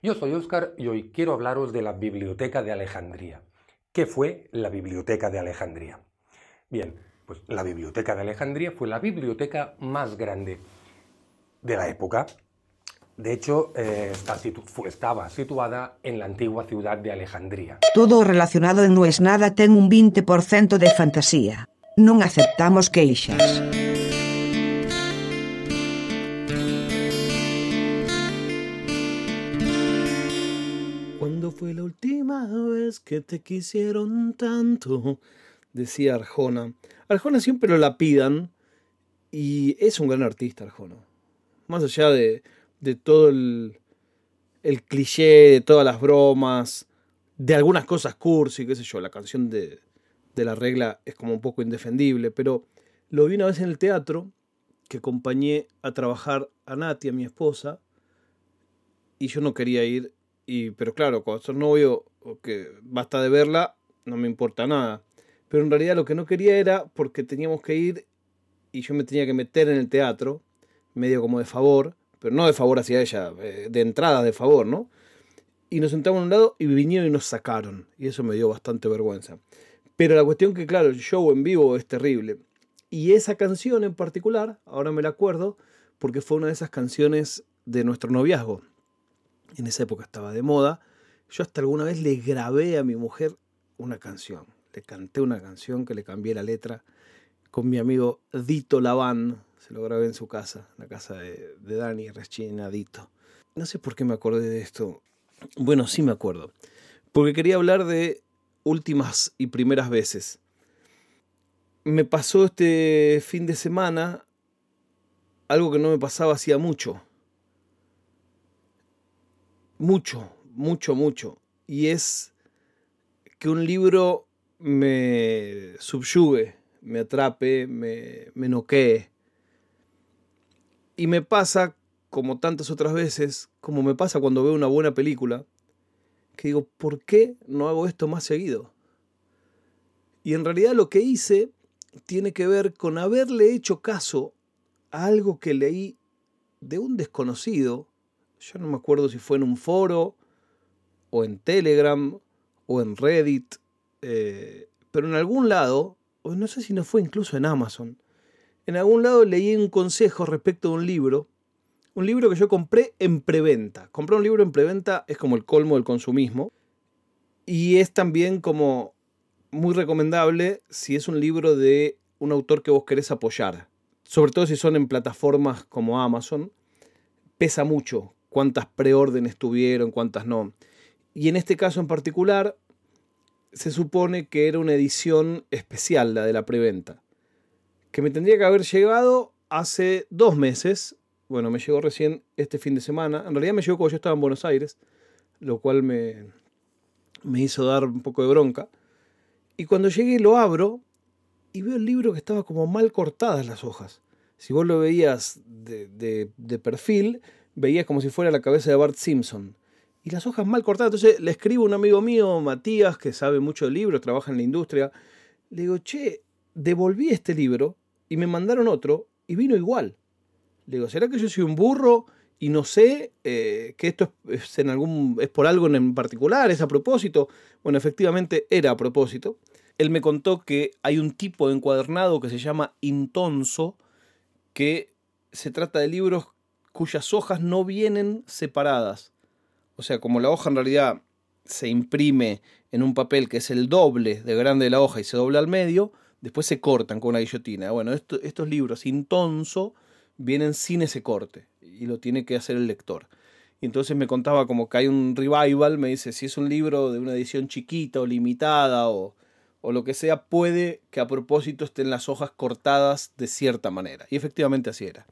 Yo soy Óscar y hoy quiero hablaros de la Biblioteca de Alejandría. ¿Qué fue la Biblioteca de Alejandría? Bien, pues la Biblioteca de Alejandría fue la biblioteca más grande de la época. De hecho, eh, estaba situada en la antigua ciudad de Alejandría. Todo relacionado No es nada ten un 20% de fantasía. Non aceptamos queixas. Última vez que te quisieron tanto? Decía Arjona. Arjona siempre lo lapidan y es un gran artista Arjona. Más allá de, de todo el, el cliché, de todas las bromas, de algunas cosas cursi, qué sé yo, la canción de, de la regla es como un poco indefendible, pero lo vi una vez en el teatro, que acompañé a trabajar a Nati, a mi esposa, y yo no quería ir, y, pero claro, cuando soy novio, que basta de verla, no me importa nada. Pero en realidad lo que no quería era porque teníamos que ir y yo me tenía que meter en el teatro, medio como de favor, pero no de favor hacia ella, eh, de entrada de favor, ¿no? Y nos sentamos a un lado y vinieron y nos sacaron. Y eso me dio bastante vergüenza. Pero la cuestión que, claro, el show en vivo es terrible. Y esa canción en particular, ahora me la acuerdo, porque fue una de esas canciones de nuestro noviazgo. En esa época estaba de moda. Yo hasta alguna vez le grabé a mi mujer una canción. Le canté una canción que le cambié la letra con mi amigo Dito Laván. Se lo grabé en su casa, la casa de, de Dani Reschina Dito. No sé por qué me acordé de esto. Bueno, sí me acuerdo. Porque quería hablar de últimas y primeras veces. Me pasó este fin de semana algo que no me pasaba hacía mucho. Mucho, mucho, mucho. Y es que un libro me subyugue, me atrape, me, me noquee. Y me pasa, como tantas otras veces, como me pasa cuando veo una buena película, que digo, ¿por qué no hago esto más seguido? Y en realidad lo que hice tiene que ver con haberle hecho caso a algo que leí de un desconocido. Yo no me acuerdo si fue en un foro, o en Telegram, o en Reddit, eh, pero en algún lado, o no sé si no fue incluso en Amazon, en algún lado leí un consejo respecto de un libro, un libro que yo compré en preventa. Comprar un libro en preventa es como el colmo del consumismo y es también como muy recomendable si es un libro de un autor que vos querés apoyar. Sobre todo si son en plataformas como Amazon, pesa mucho cuántas preórdenes tuvieron, cuántas no. Y en este caso en particular, se supone que era una edición especial, la de la preventa, que me tendría que haber llegado hace dos meses. Bueno, me llegó recién este fin de semana. En realidad me llegó cuando yo estaba en Buenos Aires, lo cual me, me hizo dar un poco de bronca. Y cuando llegué lo abro y veo el libro que estaba como mal cortadas las hojas. Si vos lo veías de, de, de perfil, veías como si fuera la cabeza de Bart Simpson y las hojas mal cortadas. Entonces le escribo a un amigo mío, Matías, que sabe mucho de libros, trabaja en la industria. Le digo, che, devolví este libro y me mandaron otro y vino igual. Le digo, ¿será que yo soy un burro y no sé eh, que esto es, en algún, es por algo en particular, es a propósito? Bueno, efectivamente era a propósito. Él me contó que hay un tipo de encuadernado que se llama intonso, que se trata de libros cuyas hojas no vienen separadas o sea, como la hoja en realidad se imprime en un papel que es el doble de grande de la hoja y se dobla al medio, después se cortan con una guillotina. Bueno, estos libros intonso vienen sin ese corte y lo tiene que hacer el lector. Y entonces me contaba como que hay un revival, me dice, si es un libro de una edición chiquita o limitada o, o lo que sea, puede que a propósito estén las hojas cortadas de cierta manera. Y efectivamente así era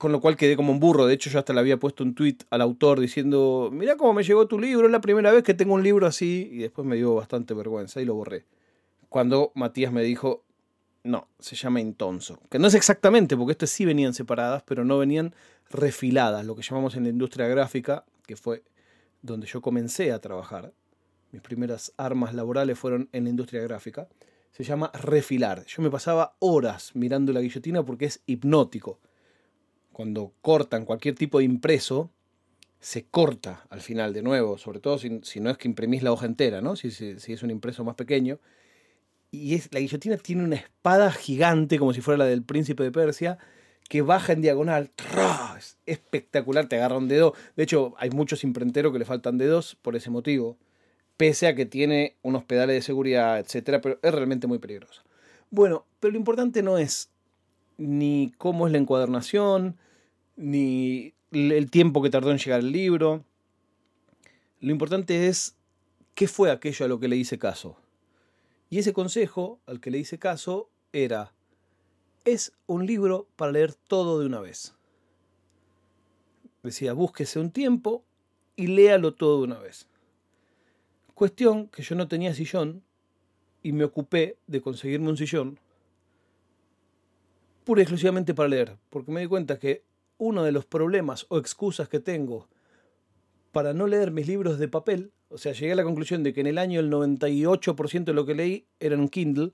con lo cual quedé como un burro. De hecho, yo hasta le había puesto un tweet al autor diciendo, mira cómo me llegó tu libro, es la primera vez que tengo un libro así, y después me dio bastante vergüenza y lo borré. Cuando Matías me dijo, no, se llama Intonso. Que no es exactamente, porque estas sí venían separadas, pero no venían refiladas, lo que llamamos en la industria gráfica, que fue donde yo comencé a trabajar. Mis primeras armas laborales fueron en la industria gráfica. Se llama refilar. Yo me pasaba horas mirando la guillotina porque es hipnótico cuando cortan cualquier tipo de impreso, se corta al final de nuevo, sobre todo si, no es que imprimís la hoja entera, ¿no? Si, es un impreso más pequeño. Y es, la guillotina tiene una espada gigante, como si fuera la del príncipe de Persia, que baja en diagonal. Es espectacular, te agarra un dedo. De hecho, hay muchos imprenteros que le faltan dedos por ese motivo. Pese a que tiene unos pedales de seguridad, etcétera, pero es realmente muy peligroso. Bueno, pero lo importante no es ni cómo es la encuadernación, ni el tiempo que tardó en llegar el libro. Lo importante es qué fue aquello a lo que le hice caso. Y ese consejo al que le hice caso era, es un libro para leer todo de una vez. Decía, búsquese un tiempo y léalo todo de una vez. Cuestión que yo no tenía sillón y me ocupé de conseguirme un sillón pura y exclusivamente para leer, porque me di cuenta que uno de los problemas o excusas que tengo para no leer mis libros de papel, o sea, llegué a la conclusión de que en el año el 98% de lo que leí era en Kindle,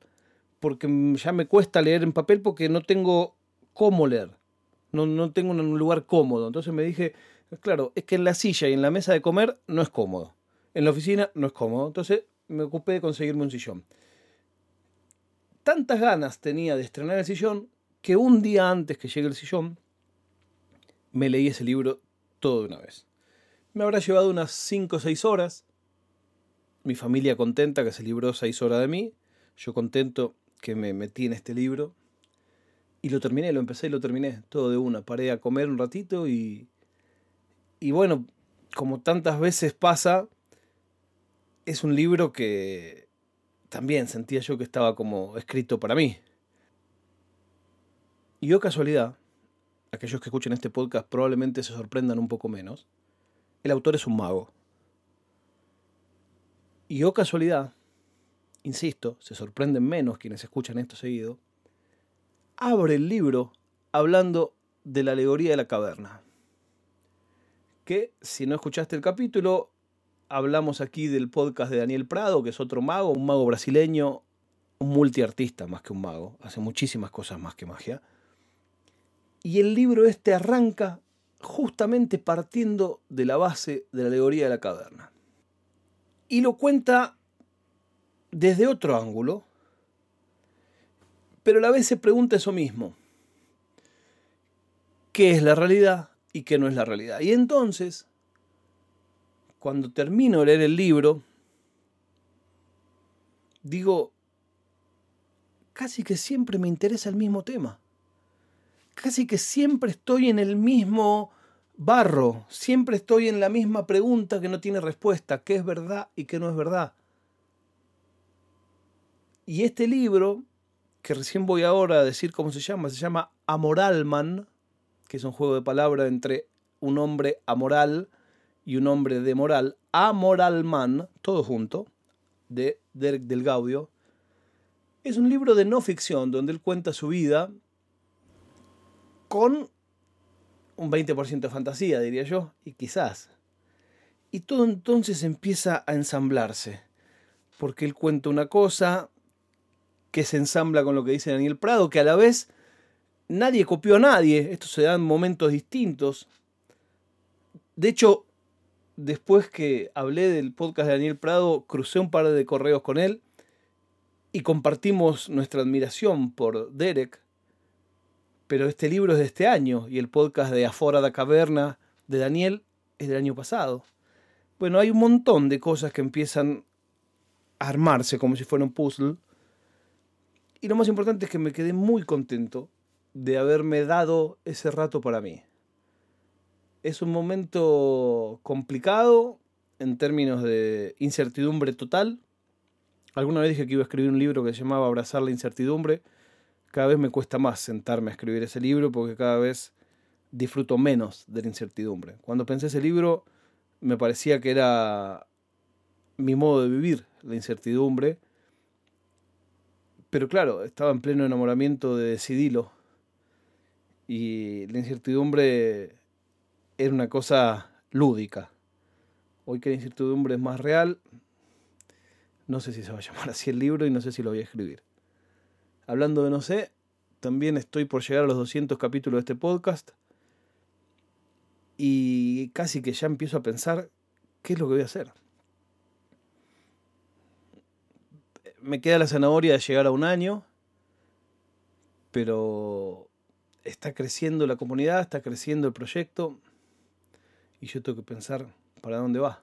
porque ya me cuesta leer en papel porque no tengo cómo leer, no, no tengo un lugar cómodo. Entonces me dije, claro, es que en la silla y en la mesa de comer no es cómodo, en la oficina no es cómodo, entonces me ocupé de conseguirme un sillón. Tantas ganas tenía de estrenar el sillón que un día antes que llegue el sillón, me leí ese libro todo de una vez. Me habrá llevado unas 5 o 6 horas. Mi familia contenta que se libró 6 horas de mí. Yo contento que me metí en este libro. Y lo terminé, lo empecé y lo terminé. Todo de una. Paré a comer un ratito y... Y bueno, como tantas veces pasa, es un libro que también sentía yo que estaba como escrito para mí. Y yo casualidad, aquellos que escuchen este podcast probablemente se sorprendan un poco menos, el autor es un mago. Y o casualidad, insisto, se sorprenden menos quienes escuchan esto seguido, abre el libro hablando de la alegoría de la caverna. Que si no escuchaste el capítulo, hablamos aquí del podcast de Daniel Prado, que es otro mago, un mago brasileño, un multiartista más que un mago, hace muchísimas cosas más que magia y el libro este arranca justamente partiendo de la base de la alegoría de la caverna. Y lo cuenta desde otro ángulo, pero a la vez se pregunta eso mismo. ¿Qué es la realidad y qué no es la realidad? Y entonces, cuando termino de leer el libro, digo, casi que siempre me interesa el mismo tema casi que siempre estoy en el mismo barro, siempre estoy en la misma pregunta que no tiene respuesta, qué es verdad y qué no es verdad. Y este libro, que recién voy ahora a decir cómo se llama, se llama Amoralman, que es un juego de palabras entre un hombre amoral y un hombre de moral, Amoralman, todo junto, de Derek del Gaudio. Es un libro de no ficción donde él cuenta su vida con un 20% de fantasía, diría yo, y quizás. Y todo entonces empieza a ensamblarse, porque él cuenta una cosa que se ensambla con lo que dice Daniel Prado, que a la vez nadie copió a nadie, esto se da en momentos distintos. De hecho, después que hablé del podcast de Daniel Prado, crucé un par de correos con él y compartimos nuestra admiración por Derek, pero este libro es de este año y el podcast de Afora da Caverna de Daniel es del año pasado. Bueno, hay un montón de cosas que empiezan a armarse como si fuera un puzzle. Y lo más importante es que me quedé muy contento de haberme dado ese rato para mí. Es un momento complicado en términos de incertidumbre total. Alguna vez dije que iba a escribir un libro que se llamaba Abrazar la incertidumbre cada vez me cuesta más sentarme a escribir ese libro porque cada vez disfruto menos de la incertidumbre. Cuando pensé ese libro me parecía que era mi modo de vivir la incertidumbre. Pero claro, estaba en pleno enamoramiento de Decidilo. Y la incertidumbre era una cosa lúdica. Hoy que la incertidumbre es más real, no sé si se va a llamar así el libro y no sé si lo voy a escribir. Hablando de no sé, también estoy por llegar a los 200 capítulos de este podcast. y casi que ya empiezo a pensar qué es lo que voy a hacer. Me queda la zanahoria de llegar a un año, pero está creciendo la comunidad, está creciendo el proyecto y yo tengo que pensar para dónde va.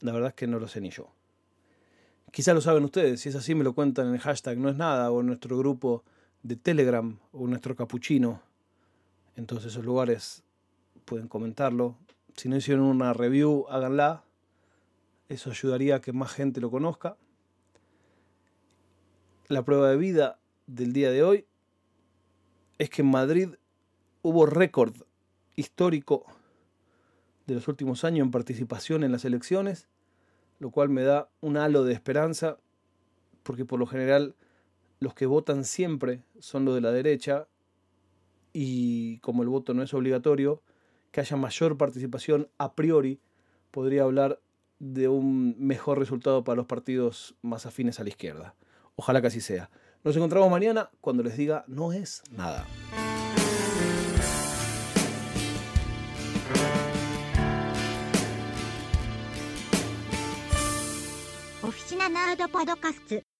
La verdad es que no lo sé ni yo. Quizá lo saben ustedes, si es así me lo cuentan en el hashtag no es nada o en nuestro grupo de Telegram o nuestro capuchino. En todos esos lugares pueden comentarlo. Si no hicieron una review, háganla. Eso ayudaría a que más gente lo conozca. La prueba de vida del día de hoy es que en Madrid hubo récord histórico de los últimos años en participación en las elecciones, lo cual me da un halo de esperanza, porque por lo general los que votan siempre son los de la derecha, y como el voto no es obligatorio, que haya mayor participación a priori podría hablar de un mejor resultado para los partidos más afines a la izquierda. Ojalá que así sea. Nos encontramos mañana cuando les diga no es nada. ードパドカスツ